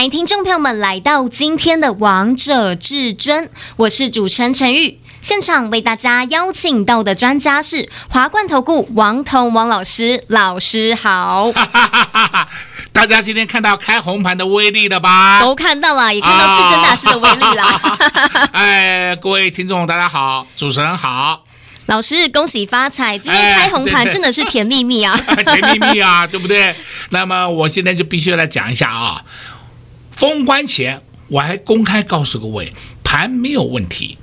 欢迎听众朋友们来到今天的《王者至尊》，我是主持人陈玉。现场为大家邀请到的专家是华冠投顾王彤王老师，老师好。大家今天看到开红盘的威力了吧？都看到了，也看到至尊大师的威力了。啊、哎，各位听众，大家好，主持人好，老师恭喜发财！今天开红盘真的是甜蜜蜜啊，哎、甜蜜蜜啊，对不对？那么我现在就必须来讲一下啊。封关前我还公开告诉各位，盘没有问题，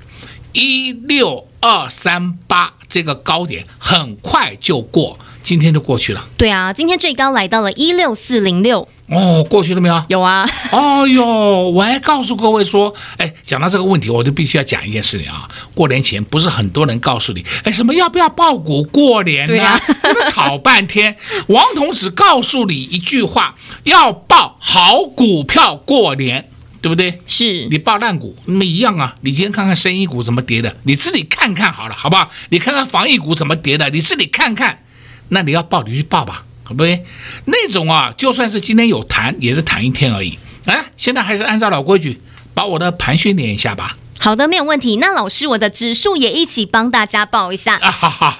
一六二三八这个高点很快就过。今天就过去了，对啊，今天最高来到了一六四零六哦，过去了没有？有啊，哦哟，我还告诉各位说，哎，讲到这个问题，我就必须要讲一件事情啊。过年前不是很多人告诉你，哎，什么要不要爆股过年呢？对啊，你们吵半天，王彤只告诉你一句话，要爆好股票过年，对不对？是你爆烂股，那么一样啊。你今天看看生意股怎么跌的，你自己看看好了，好不好？你看看防疫股怎么跌的，你自己看看。那你要报你就去报吧，对不对？那种啊，就算是今天有谈，也是谈一天而已。哎，现在还是按照老规矩，把我的盘训练一下吧。好的，没有问题。那老师，我的指数也一起帮大家报一下。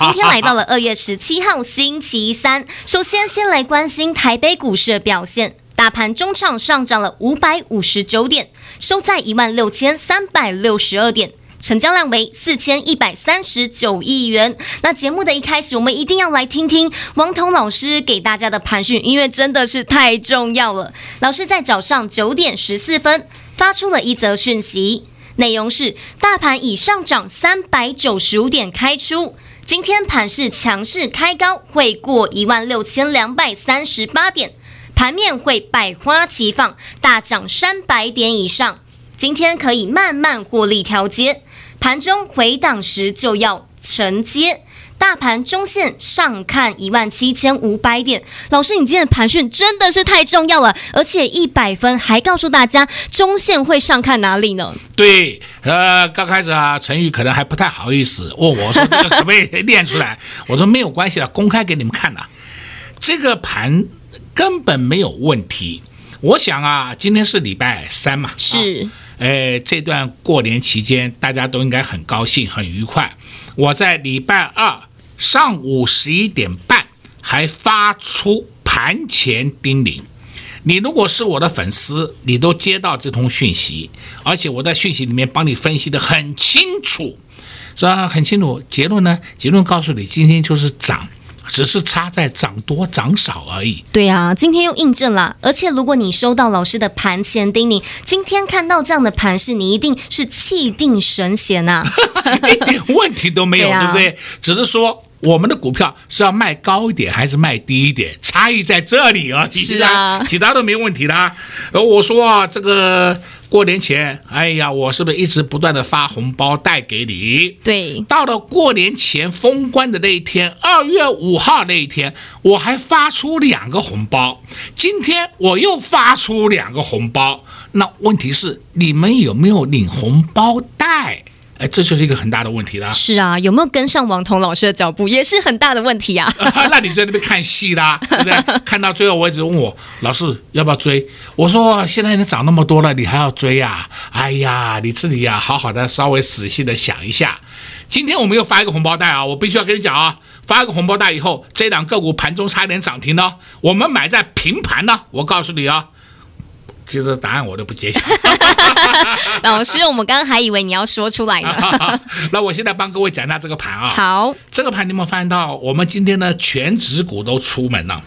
今天来到了二月十七号星期三，首先先来关心台北股市的表现，大盘中场上涨了五百五十九点，收在一万六千三百六十二点。成交量为四千一百三十九亿元。那节目的一开始，我们一定要来听听王彤老师给大家的盘讯，因为真的是太重要了。老师在早上九点十四分发出了一则讯息，内容是：大盘已上涨三百九十五点开出，今天盘势强势开高，会过一万六千两百三十八点，盘面会百花齐放，大涨三百点以上。今天可以慢慢获利调节。盘中回档时就要承接，大盘中线上看一万七千五百点。老师，你今天的盘讯真的是太重要了，而且一百分还告诉大家中线会上看哪里呢？对，呃，刚开始啊，陈宇可能还不太好意思问我说这个可不可以练出来？我说没有关系了，公开给你们看了，这个盘根本没有问题。我想啊，今天是礼拜三嘛，是。啊哎，这段过年期间，大家都应该很高兴、很愉快。我在礼拜二上午十一点半还发出盘前叮咛。你如果是我的粉丝，你都接到这通讯息，而且我在讯息里面帮你分析的很清楚，是吧？很清楚。结论呢？结论告诉你，今天就是涨。只是差在涨多涨少而已。对啊，今天又印证了。而且如果你收到老师的盘前叮咛，今天看到这样的盘势，你一定是气定神闲呐、啊，一点问题都没有，对，啊、对不对？只是说我们的股票是要卖高一点还是卖低一点，差异在这里而已。是啊，其他都没问题的。而我说啊，这个。过年前，哎呀，我是不是一直不断的发红包带给你？对，到了过年前封关的那一天，二月五号那一天，我还发出两个红包。今天我又发出两个红包，那问题是你们有没有领红包袋？哎，这就是一个很大的问题啦。是啊，有没有跟上王彤老师的脚步，也是很大的问题啊。那你在那边看戏啦，对不对？看到最后，我一直问我老师要不要追。我说现在你涨那么多了，你还要追呀？哎呀，你自己呀，好好的稍微仔细的想一下。今天我们又发一个红包袋啊，我必须要跟你讲啊，发一个红包袋以后，这档个股盘中差一点涨停呢，我们买在平盘呢，我告诉你啊。其实答案我都不揭晓。老师，我们刚刚还以为你要说出来呢。那我现在帮各位讲一下这个盘啊。好，这个盘你有没有发现到？我们今天呢，权值股都出门了，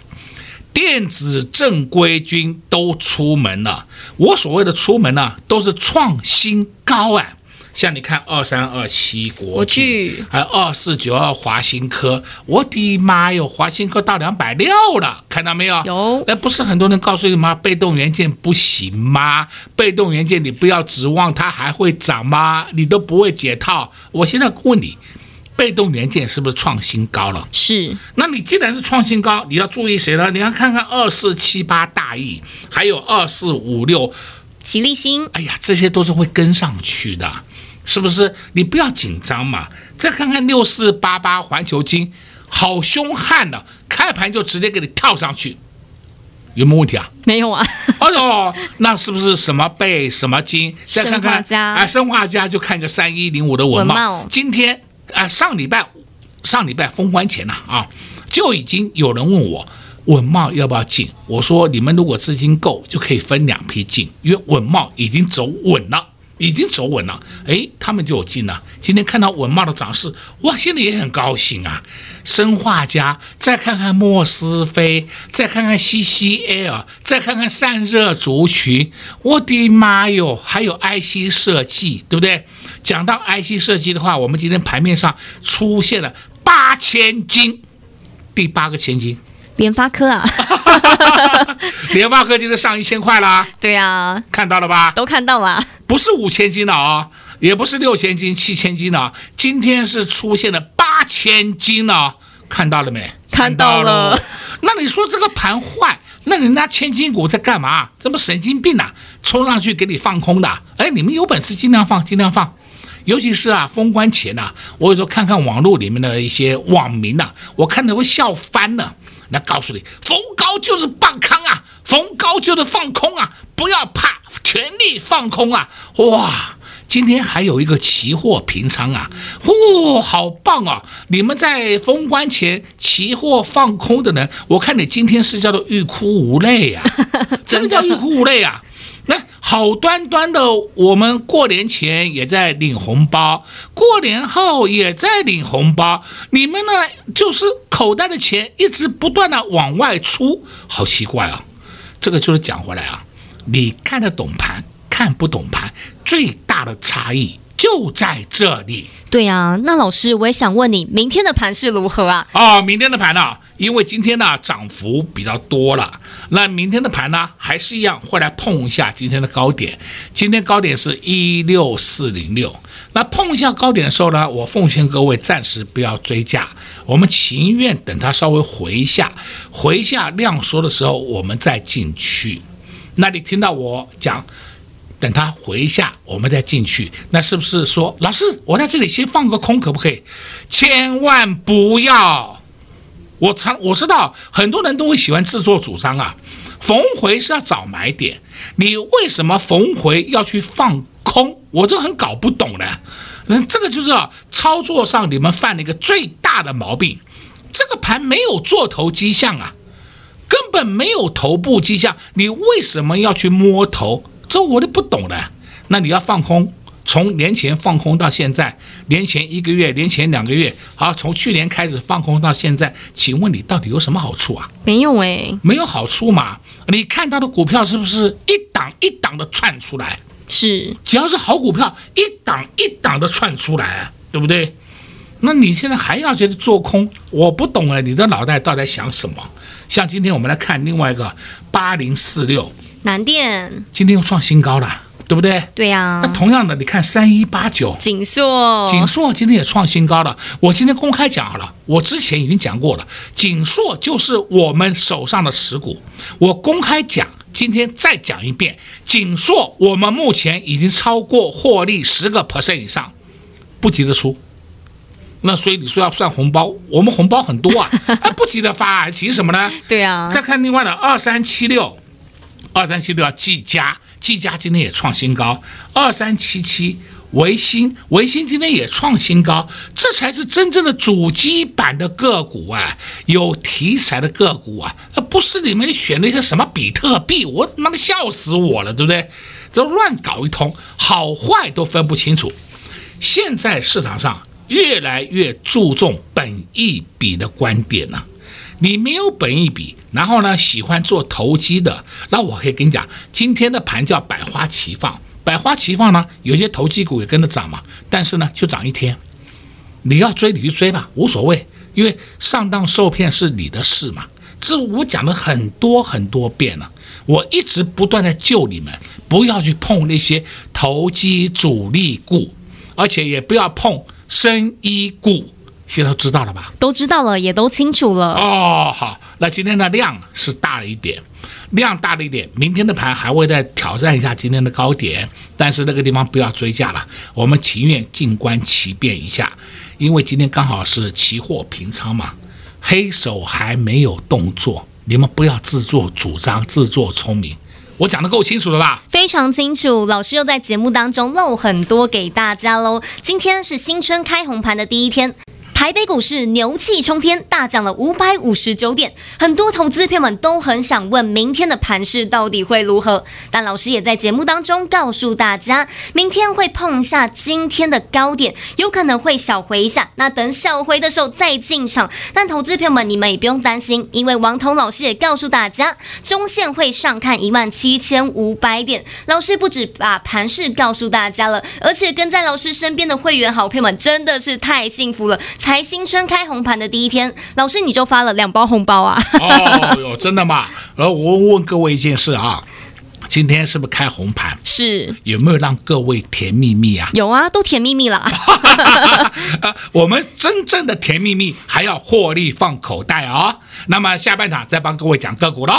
电子正规军都出门了。我所谓的出门呢，都是创新高啊。像你看二三二七国国巨，还有二四九二华新科，我的妈哟，华新科到两百六了，看到没有？有。那不是很多人告诉你吗？被动元件不行吗？被动元件你不要指望它还会涨吗？你都不会解套。我现在问你，被动元件是不是创新高了？是。那你既然是创新高，你要注意谁呢？你要看看二四七八大亿，还有二四五六。奇力新，哎呀，这些都是会跟上去的，是不是？你不要紧张嘛。再看看六四八八环球金，好凶悍的，开盘就直接给你跳上去，有没有问题啊？没有啊。哎呦，那是不是什么贝什么金？再看看啊，生化家就看个三一零五的稳懋。懋今天啊，上礼拜上礼拜封关前呐啊，啊，就已经有人问我。稳懋要不要进？我说你们如果资金够，就可以分两批进，因为稳懋已经走稳了，已经走稳了。哎，他们就有进了。今天看到稳懋的涨势，哇，心里也很高兴啊。生化家，再看看莫斯菲，再看看 CCL，再看看散热族群，我的妈哟，还有 IC 设计，对不对？讲到 IC 设计的话，我们今天盘面上出现了八千金，第八个千金。联发科啊，联发科今天上一千块啦。对啊，看到了吧？都看到了，不是五千斤的啊、哦，也不是六千斤、七千金了，今天是出现了八千金了，看到了没？看到了。那你说这个盘坏，那人家千金股在干嘛？这不神经病啊！冲上去给你放空的。哎，你们有本事尽量放，尽量放。尤其是啊，封关前呐、啊，我有时候看看网络里面的一些网民呐、啊，我看的会笑翻了。那告诉你，逢高就是放空啊，逢高就是放空啊，不要怕，全力放空啊！哇，今天还有一个期货平仓啊，哦，好棒啊！你们在封关前期货放空的人，我看你今天是叫做欲哭无泪呀、啊，真的叫欲哭无泪啊！好端端的，我们过年前也在领红包，过年后也在领红包，你们呢就是口袋的钱一直不断的往外出，好奇怪啊！这个就是讲回来啊，你看得懂盘，看不懂盘，最大的差异就在这里。对啊，那老师我也想问你，明天的盘是如何啊？哦，明天的盘呢、啊？因为今天呢涨幅比较多了，那明天的盘呢还是一样会来碰一下今天的高点。今天高点是一六四零六，那碰一下高点的时候呢，我奉劝各位暂时不要追价，我们情愿等它稍微回一下，回一下量缩的时候我们再进去。那你听到我讲，等它回下我们再进去，那是不是说老师我在这里先放个空可不可以？千万不要。我常我知道很多人都会喜欢自作主张啊，逢回是要找买点，你为什么逢回要去放空？我就很搞不懂的。嗯，这个就是啊，操作上你们犯了一个最大的毛病。这个盘没有做头迹象啊，根本没有头部迹象，你为什么要去摸头？这我都不懂的。那你要放空。从年前放空到现在，年前一个月，年前两个月，好，从去年开始放空到现在，请问你到底有什么好处啊？没有哎，没有好处嘛？你看到的股票是不是一档一档的窜出来？是，只要是好股票，一档一档的窜出来，对不对？那你现在还要觉得做空？我不懂哎，你的脑袋到底在想什么？像今天我们来看另外一个八零四六南电，今天又创新高了。对不对？对呀、啊。那同样的，你看三一八九锦硕，锦硕今天也创新高了。我今天公开讲好了，我之前已经讲过了，锦硕就是我们手上的持股。我公开讲，今天再讲一遍，锦硕我们目前已经超过获利十个 percent 以上，不急着出。那所以你说要算红包，我们红包很多啊，啊不急着发，啊急什么呢？对啊。再看另外的二三七六，二三七六要技嘉。技嘉今天也创新高，二三七七，维新维新今天也创新高，这才是真正的主机板的个股啊，有题材的个股啊，不是你们选那些什么比特币，我他妈的笑死我了，对不对？这乱搞一通，好坏都分不清楚。现在市场上越来越注重本一比的观点了。你没有本一比，然后呢，喜欢做投机的，那我可以跟你讲，今天的盘叫百花齐放，百花齐放呢，有些投机股也跟着涨嘛，但是呢，就涨一天。你要追你去追吧，无所谓，因为上当受骗是你的事嘛。这我讲了很多很多遍了，我一直不断的救你们，不要去碰那些投机主力股，而且也不要碰生医股。现在都知道了吧？都知道了，也都清楚了。哦，好，那今天的量是大了一点，量大了一点，明天的盘还会再挑战一下今天的高点，但是那个地方不要追价了，我们情愿静观其变一下，因为今天刚好是期货平仓嘛，黑手还没有动作，你们不要自作主张、自作聪明。我讲的够清楚了吧？非常清楚，老师又在节目当中漏很多给大家喽。今天是新春开红盘的第一天。台北股市牛气冲天，大涨了五百五十九点，很多投资朋友们都很想问，明天的盘势到底会如何？但老师也在节目当中告诉大家，明天会碰下今天的高点，有可能会小回一下。那等小回的时候再进场。但投资朋友们，你们也不用担心，因为王彤老师也告诉大家，中线会上看一万七千五百点。老师不止把盘势告诉大家了，而且跟在老师身边的会员好朋友们真的是太幸福了。新春开红盘的第一天，老师你就发了两包红包啊！哦哟，真的吗？然后我问各位一件事啊，今天是不是开红盘？是。有没有让各位甜蜜蜜啊？有啊，都甜蜜蜜了。我们真正的甜蜜蜜还要获利放口袋啊、哦！那么下半场再帮各位讲个股喽。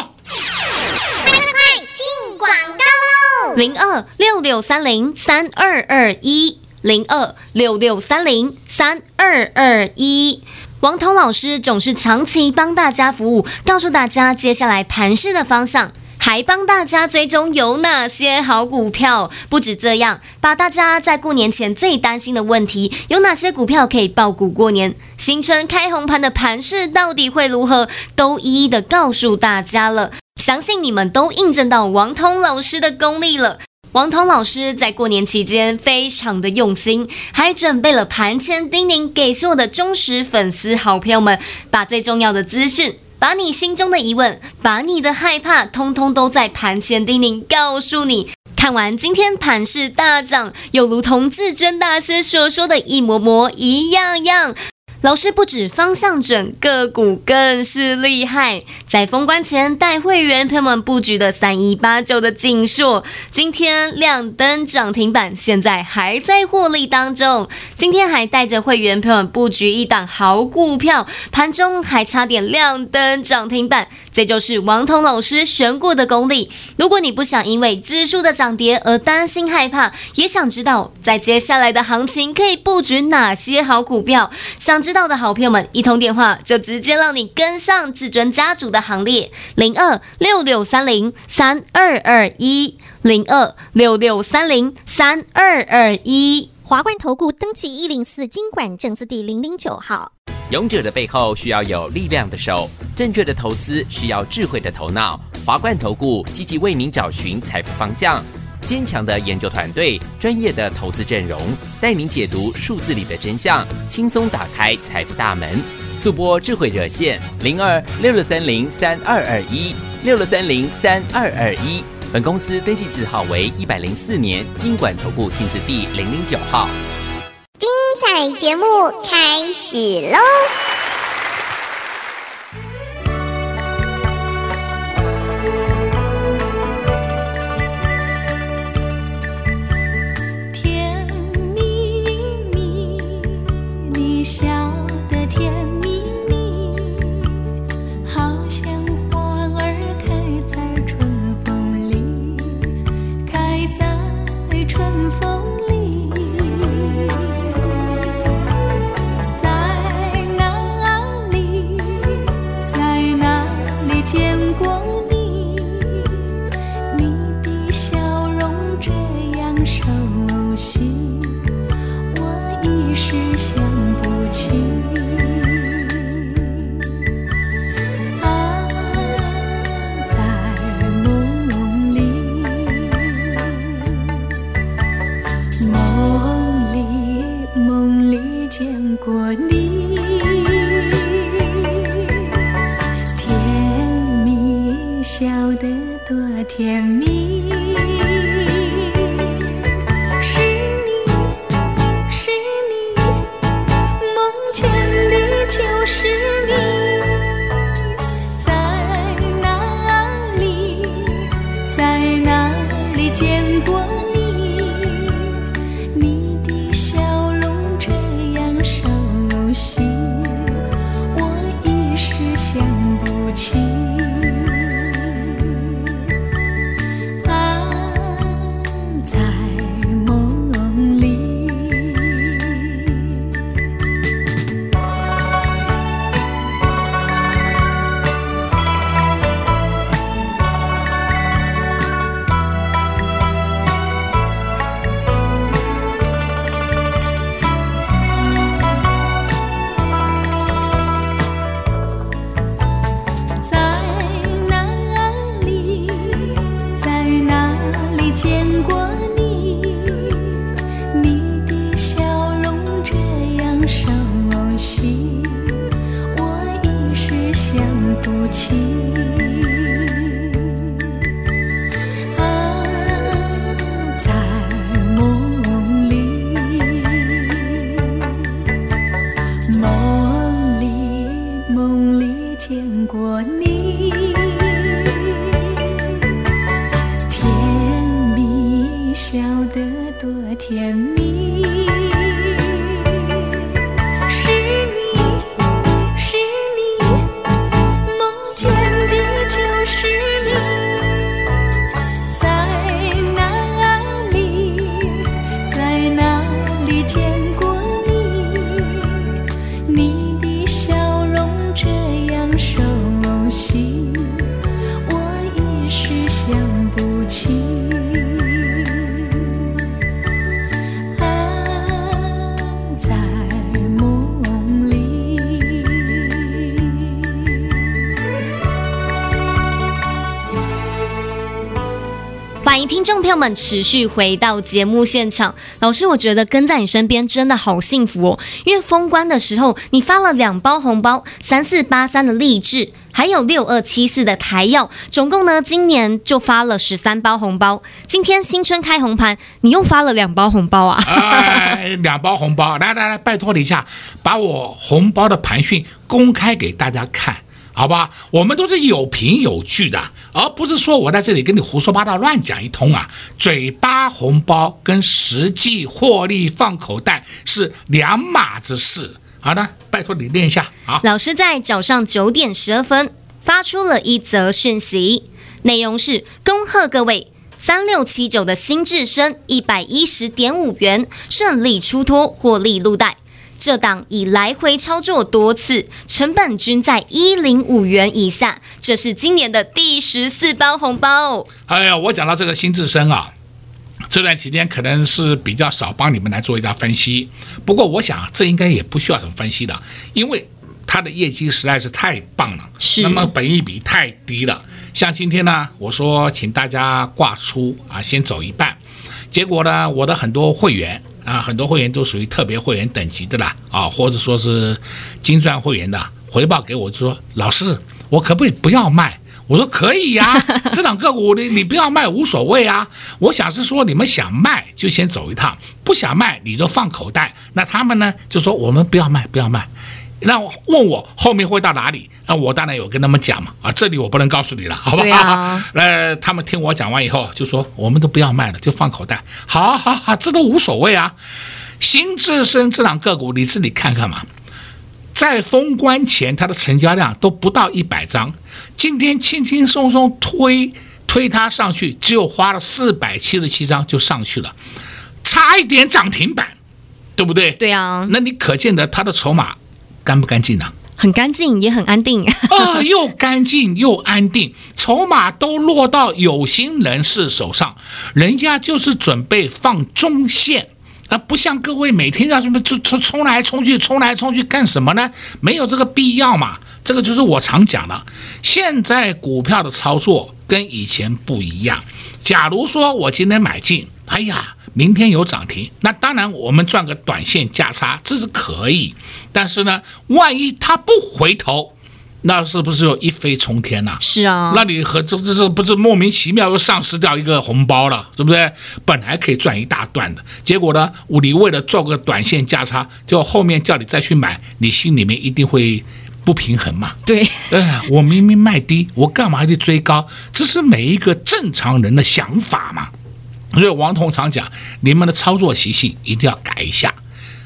快快快进广告喽！零二六六三零三二二一。零二六六三零三二二一，王彤老师总是长期帮大家服务，告诉大家接下来盘势的方向，还帮大家追踪有哪些好股票。不止这样，把大家在过年前最担心的问题，有哪些股票可以爆股过年，新春开红盘的盘势到底会如何，都一一的告诉大家了。相信你们都印证到王通老师的功力了。王彤老师在过年期间非常的用心，还准备了盘前叮咛给所有的忠实粉丝好朋友们，把最重要的资讯，把你心中的疑问，把你的害怕，通通都在盘前叮咛告诉你。看完今天盘势大涨，又如同至尊大师所说的一模模一样样。老师不止方向准，个股更是厉害。在封关前带会员朋友们布局的三一八九的景硕，今天亮灯涨停板，现在还在获利当中。今天还带着会员朋友们布局一档好股票，盘中还差点亮灯涨停板。这就是王彤老师选股的功力。如果你不想因为指数的涨跌而担心害怕，也想知道在接下来的行情可以布局哪些好股票，想知。知道的好朋友们，一通电话就直接让你跟上至尊家族的行列，零二六六三零三二二一，零二六六三零三二二一。华冠投顾登记一零四经管证字第零零九号。勇者的背后需要有力量的手，正确的投资需要智慧的头脑。华冠投顾积极为您找寻财富方向。坚强的研究团队，专业的投资阵容，带您解读数字里的真相，轻松打开财富大门。速播智慧热线零二六六三零三二二一六六三零三二二一。本公司登记字号为一百零四年金管投顾新字第零零九号。精彩节目开始喽！友们持续回到节目现场。老师，我觉得跟在你身边真的好幸福哦，因为封关的时候你发了两包红包，三四八三的励志，还有六二七四的台药，总共呢今年就发了十三包红包。今天新春开红盘，你又发了两包红包啊？两包红包，来来来，拜托你一下，把我红包的盘讯公开给大家看。好吧，我们都是有凭有据的，而不是说我在这里跟你胡说八道乱讲一通啊！嘴巴红包跟实际获利放口袋是两码子事。好的，拜托你念一下啊。老师在早上九点十二分发出了一则讯息，内容是：恭贺各位三六七九的新智深一百一十点五元顺利出脱，获利入袋。这档已来回操作多次，成本均在一零五元以下。这是今年的第十四包红包。哎呀，我讲到这个新智深啊，这段期间可能是比较少帮你们来做一下分析。不过我想这应该也不需要什么分析的，因为它的业绩实在是太棒了。是。那么本益比太低了。像今天呢，我说请大家挂出啊，先走一半。结果呢，我的很多会员。啊，很多会员都属于特别会员等级的啦，啊，或者说是金钻会员的，回报给我就说，老师，我可不可以不要卖？我说可以呀，这档个股你你不要卖无所谓啊。我想是说你们想卖就先走一趟，不想卖你就放口袋。那他们呢就说我们不要卖，不要卖。那问我后面会到哪里？那我当然有跟他们讲嘛。啊，这里我不能告诉你了，好不好？啊、呃，他们听我讲完以后就说，我们都不要卖了，就放口袋。好好好，这都无所谓啊。新智深这档个股，你自己看看嘛。在封关前，它的成交量都不到一百张，今天轻轻松松推推它上去，只有花了四百七十七张就上去了，差一点涨停板，对不对？对啊。那你可见得它的筹码。干不干净呢？很干净，也很安定。啊，又干净又安定，筹码都落到有心人士手上，人家就是准备放中线，而不像各位每天要什么冲冲冲来冲去，冲来冲去干什么呢？没有这个必要嘛。这个就是我常讲的，现在股票的操作跟以前不一样。假如说我今天买进，哎呀。明天有涨停，那当然我们赚个短线价差，这是可以。但是呢，万一它不回头，那是不是又一飞冲天呐、啊？是啊，那你和这这这不是莫名其妙又丧失掉一个红包了，对不对？本来可以赚一大段的，结果呢，你为了做个短线价差，就后面叫你再去买，你心里面一定会不平衡嘛？对，哎，我明明卖低，我干嘛还得追高？这是每一个正常人的想法嘛。所以王彤常讲，你们的操作习性一定要改一下。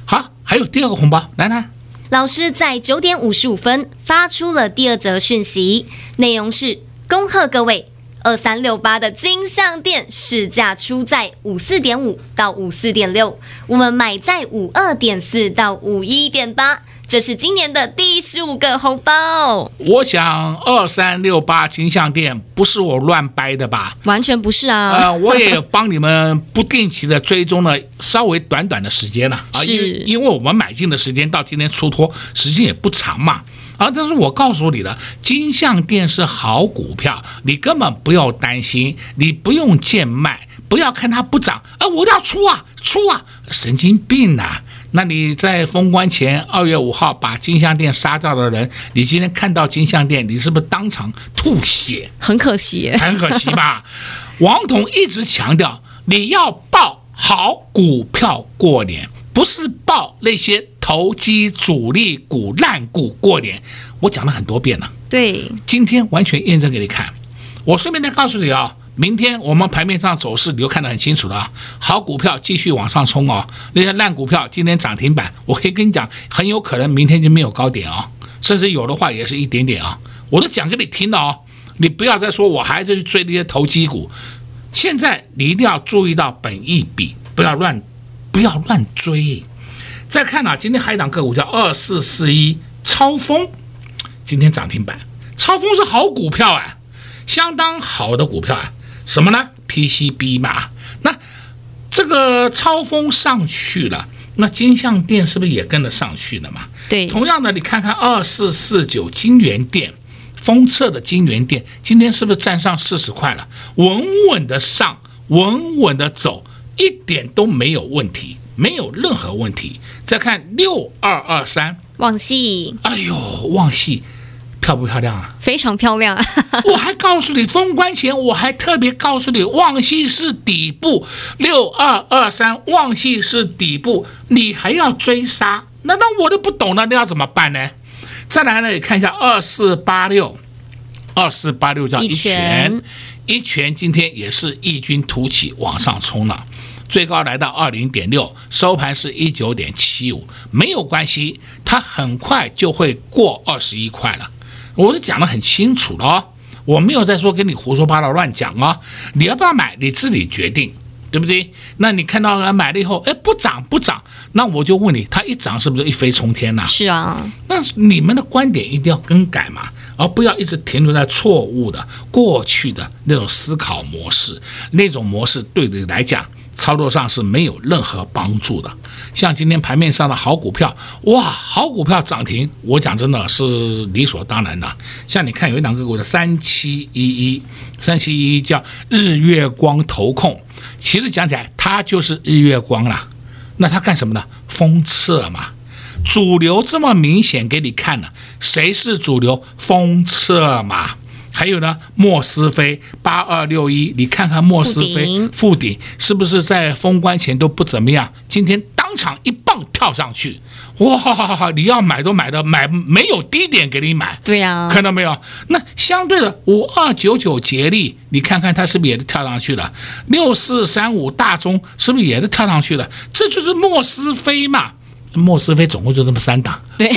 好，还有第二个红包，来来。老师在九点五十五分发出了第二则讯息，内容是：恭贺各位，二三六八的金像电市价出在五四点五到五四点六，我们买在五二点四到五一点八。这是今年的第十五个红包。我想二三六八金像店不是我乱掰的吧？完全不是啊。呃，我也帮你们不定期的追踪了稍微短短的时间了啊，因为因为我们买进的时间到今天出脱时间也不长嘛啊。但是我告诉你了，金像店是好股票，你根本不要担心，你不用贱卖，不要看它不涨啊，我要出啊出啊，神经病呐、啊！那你在封关前二月五号把金项店杀掉的人，你今天看到金项店，你是不是当场吐血？很可惜，很可惜吧？王彤一直强调，你要报好股票过年，不是报那些投机主力股烂股过年。我讲了很多遍了，对，今天完全验证给你看。我顺便再告诉你啊，明天我们盘面上走势你就看得很清楚了。好股票继续往上冲哦，那些烂股票今天涨停板，我可以跟你讲，很有可能明天就没有高点啊，甚至有的话也是一点点啊。我都讲给你听了哦，你不要再说我还在去追那些投机股。现在你一定要注意到本一笔，不要乱，不要乱追。再看啊，今天还有一档个股叫二四四一超丰，今天涨停板。超丰是好股票啊，相当好的股票啊。什么呢？PCB 嘛。那这个超峰上去了，那金像电是不是也跟着上去了嘛？对。同样的，你看看二四四九金源店。封测的金源店今天是不是站上四十块了？稳稳的上，稳稳的走，一点都没有问题，没有任何问题。再看六二二三旺系，哎呦，旺矽漂不漂亮啊？非常漂亮。啊 我还告诉你，封关前我还特别告诉你，旺矽是底部，六二二三旺矽是底部，你还要追杀？难道我都不懂了？那要怎么办呢？再来呢，你看一下二四八六，二四八六叫一拳，一拳今天也是异军突起往上冲了，最高来到二零点六，收盘是一九点七五，没有关系，它很快就会过二十一块了，我是讲的很清楚了哦，我没有在说跟你胡说八道乱讲哦，你要不要买你自己决定。对不对？那你看到买了以后，哎，不涨不涨，那我就问你，它一涨是不是一飞冲天呐？是啊，那你们的观点一定要更改嘛，而不要一直停留在错误的过去的那种思考模式，那种模式对你来讲操作上是没有任何帮助的。像今天盘面上的好股票，哇，好股票涨停，我讲真的是理所当然的。像你看有一档个股的三七一一，三七一一叫日月光投控。其实讲起来，它就是日月光了。那它干什么呢？封测嘛。主流这么明显给你看了，谁是主流？封测嘛。还有呢，莫斯菲八二六一，你看看莫斯菲富鼎是不是在封关前都不怎么样？今天当场一棒跳上去，哇！你要买都买的买没有低点给你买，对呀、啊，看到没有？那相对的五二九九捷力，你看看它是不是也是跳上去了？六四三五大中是不是也是跳上去了？这就是莫斯菲嘛。莫斯菲总共就这么三档，对，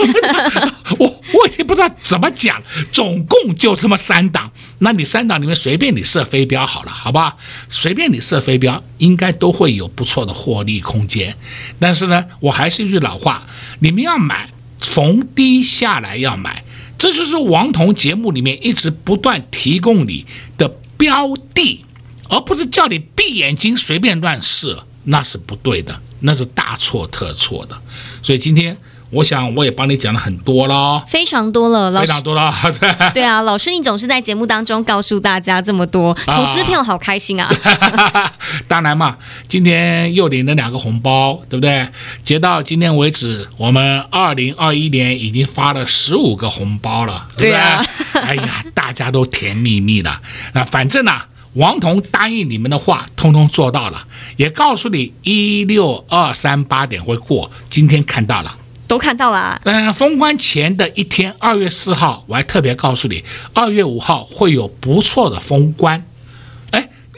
我我已经不知道怎么讲，总共就这么三档，那你三档里面随便你设飞镖好了，好吧？随便你设飞镖，应该都会有不错的获利空间。但是呢，我还是一句老话，你们要买，逢低下来要买，这就是王彤节目里面一直不断提供你的标的，而不是叫你闭眼睛随便乱设，那是不对的。那是大错特错的，所以今天我想我也帮你讲了很多了，非常多了，非常多了。对，对啊，老师你总是在节目当中告诉大家这么多，投资票好开心啊！啊当然嘛，今天又领了两个红包，对不对？截到今天为止，我们二零二一年已经发了十五个红包了，对不对？对啊、哎呀，大家都甜蜜蜜的。那反正呢、啊。王彤答应你们的话，通通做到了，也告诉你一六二三八点会过。今天看到了，都看到了。嗯，封关前的一天，二月四号，我还特别告诉你，二月五号会有不错的封关。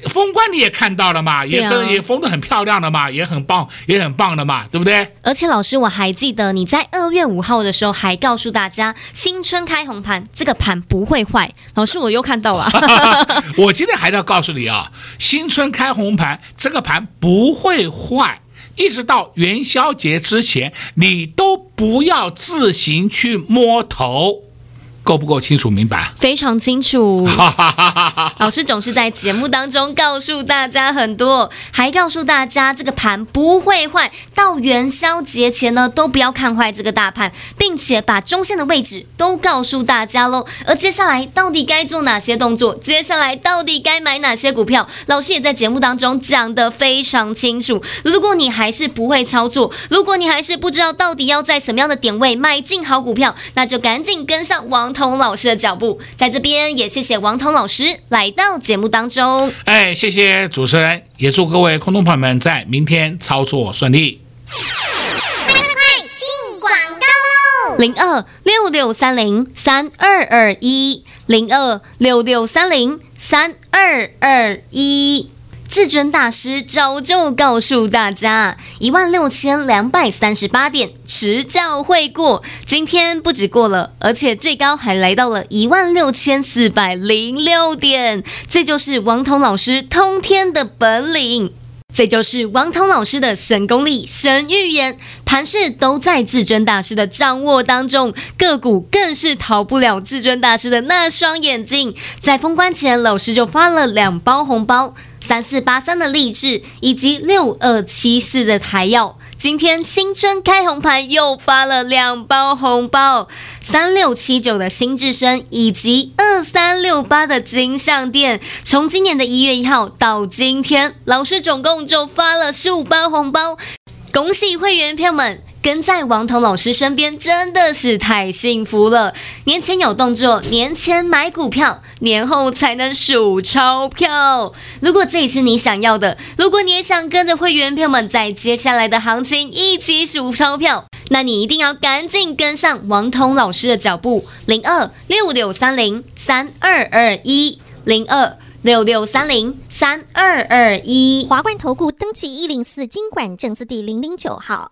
封关你也看到了嘛，也跟也封的很漂亮的嘛，也很棒，也很棒的嘛，对不对？而且老师，我还记得你在二月五号的时候还告诉大家，新春开红盘，这个盘不会坏。老师，我又看到了。我今天还要告诉你啊，新春开红盘，这个盘不会坏，一直到元宵节之前，你都不要自行去摸头。够不够清楚明白？非常清楚。老师总是在节目当中告诉大家很多，还告诉大家这个盘不会坏，到元宵节前呢都不要看坏这个大盘，并且把中线的位置都告诉大家喽。而接下来到底该做哪些动作？接下来到底该买哪些股票？老师也在节目当中讲得非常清楚。如果你还是不会操作，如果你还是不知道到底要在什么样的点位买进好股票，那就赶紧跟上王。王彤老师的脚步，在这边也谢谢王彤老师来到节目当中。哎，谢谢主持人，也祝各位空头朋友们在明天操作顺利。快进广告喽零二六六三零三二二一零二六六三零三二二一。至尊大师早就告诉大家，一万六千两百三十八点持教会过，今天不止过了，而且最高还来到了一万六千四百零六点，这就是王彤老师通天的本领，这就是王彤老师的神功力、神预言，盘势都在至尊大师的掌握当中，个股更是逃不了至尊大师的那双眼睛，在封关前，老师就发了两包红包。三四八三的励志，以及六二七四的台药，今天新春开红盘又发了两包红包。三六七九的新至升，以及二三六八的金项店，从今年的一月一号到今天，老师总共就发了十五包红包，恭喜会员朋友们！跟在王彤老师身边真的是太幸福了。年前有动作，年前买股票，年后才能数钞票。如果这也是你想要的，如果你也想跟着会员朋友们在接下来的行情一起数钞票，那你一定要赶紧跟上王彤老师的脚步。零二六六三零三二二一零二六六三零三二二一华冠投顾登记一零四金管证字第零零九号。